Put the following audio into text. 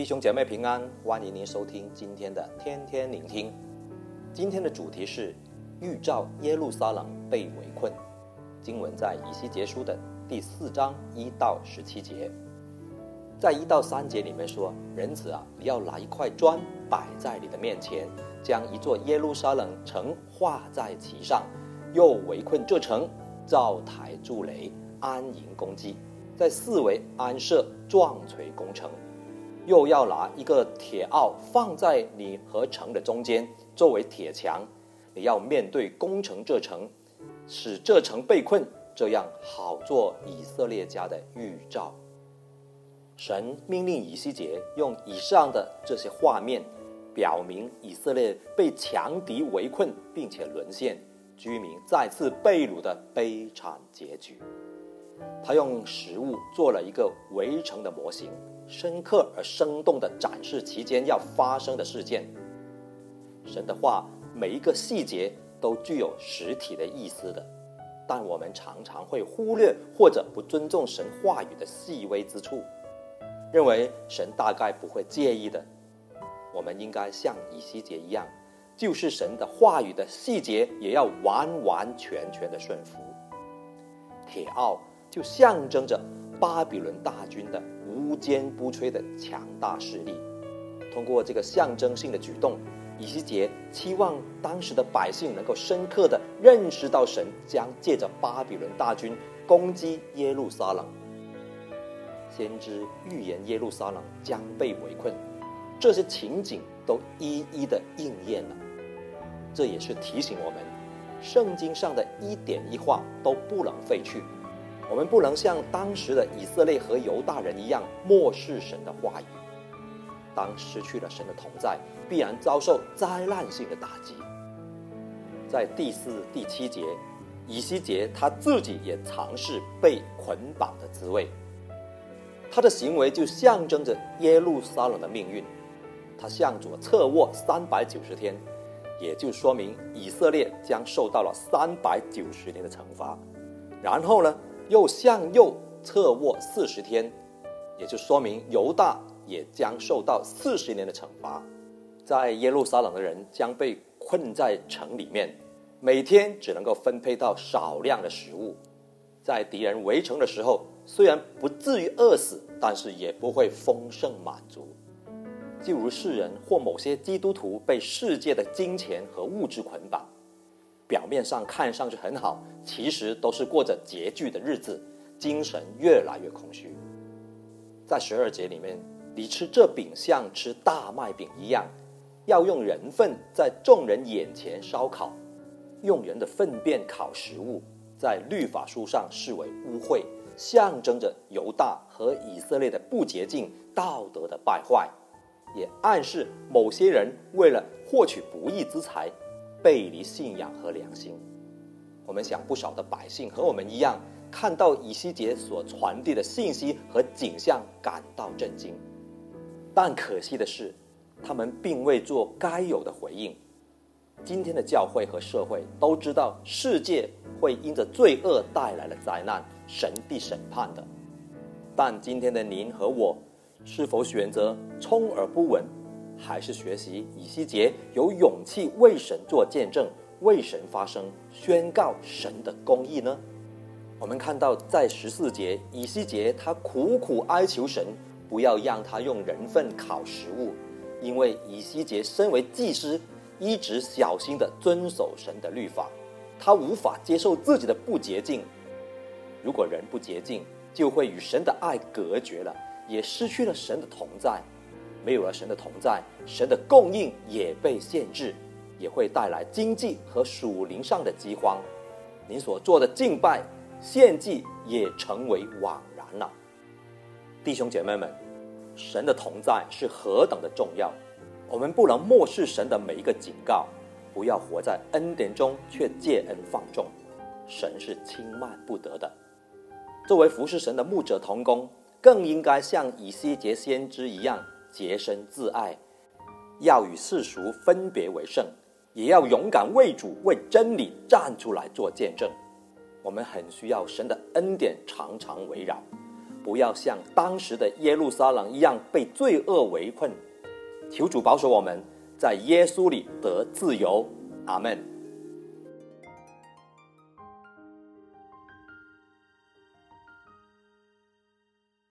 弟兄姐妹平安，欢迎您收听今天的天天聆听。今天的主题是预兆耶路撒冷被围困。经文在以西结书的第四章一到十七节。在一到三节里面说：“人子啊，你要拿一块砖摆在你的面前，将一座耶路撒冷城画在其上，又围困这城，造台筑垒，安营攻击，在四围安设撞锤攻城。”又要拿一个铁鏊放在你和城的中间，作为铁墙。你要面对攻城这城，使这城被困，这样好做以色列家的预兆。神命令以西结用以上的这些画面，表明以色列被强敌围困，并且沦陷，居民再次被掳的悲惨结局。他用实物做了一个围城的模型。深刻而生动地展示其间要发生的事件。神的话每一个细节都具有实体的意思的，但我们常常会忽略或者不尊重神话语的细微之处，认为神大概不会介意的。我们应该像以西结一样，就是神的话语的细节也要完完全全的顺服。铁奥就象征着巴比伦大军的。不坚不摧的强大势力，通过这个象征性的举动，以西结期望当时的百姓能够深刻的认识到神将借着巴比伦大军攻击耶路撒冷。先知预言耶路撒冷将被围困，这些情景都一一的应验了。这也是提醒我们，圣经上的一点一画都不能废去。我们不能像当时的以色列和犹大人一样漠视神的话语。当失去了神的同在，必然遭受灾难性的打击。在第四、第七节，以西结他自己也尝试被捆绑的滋味。他的行为就象征着耶路撒冷的命运。他向左侧卧三百九十天，也就说明以色列将受到了三百九十年的惩罚。然后呢？又向右侧卧四十天，也就说明犹大也将受到四十年的惩罚。在耶路撒冷的人将被困在城里面，每天只能够分配到少量的食物。在敌人围城的时候，虽然不至于饿死，但是也不会丰盛满足。就如世人或某些基督徒被世界的金钱和物质捆绑。表面上看上去很好，其实都是过着拮据的日子，精神越来越空虚。在十二节里面，你吃这饼像吃大麦饼一样，要用人粪在众人眼前烧烤，用人的粪便烤食物，在律法书上视为污秽，象征着犹大和以色列的不洁净、道德的败坏，也暗示某些人为了获取不义之财。背离信仰和良心，我们想不少的百姓和我们一样，看到以西结所传递的信息和景象，感到震惊。但可惜的是，他们并未做该有的回应。今天的教会和社会都知道，世界会因着罪恶带来了灾难，神必审判的。但今天的您和我，是否选择充耳不闻？还是学习以西结有勇气为神做见证，为神发声，宣告神的公义呢？我们看到在十四节，以西结他苦苦哀求神，不要让他用人粪烤食物，因为以西结身为祭司，一直小心地遵守神的律法，他无法接受自己的不洁净。如果人不洁净，就会与神的爱隔绝了，也失去了神的同在。没有了神的同在，神的供应也被限制，也会带来经济和属灵上的饥荒。您所做的敬拜、献祭也成为枉然了。弟兄姐妹们，神的同在是何等的重要，我们不能漠视神的每一个警告，不要活在恩典中却借恩放纵。神是轻慢不得的。作为服侍神的牧者同工，更应该像以西结先知一样。洁身自爱，要与世俗分别为圣，也要勇敢为主、为真理站出来做见证。我们很需要神的恩典常常围绕，不要像当时的耶路撒冷一样被罪恶围困。求主保守我们，在耶稣里得自由。阿门。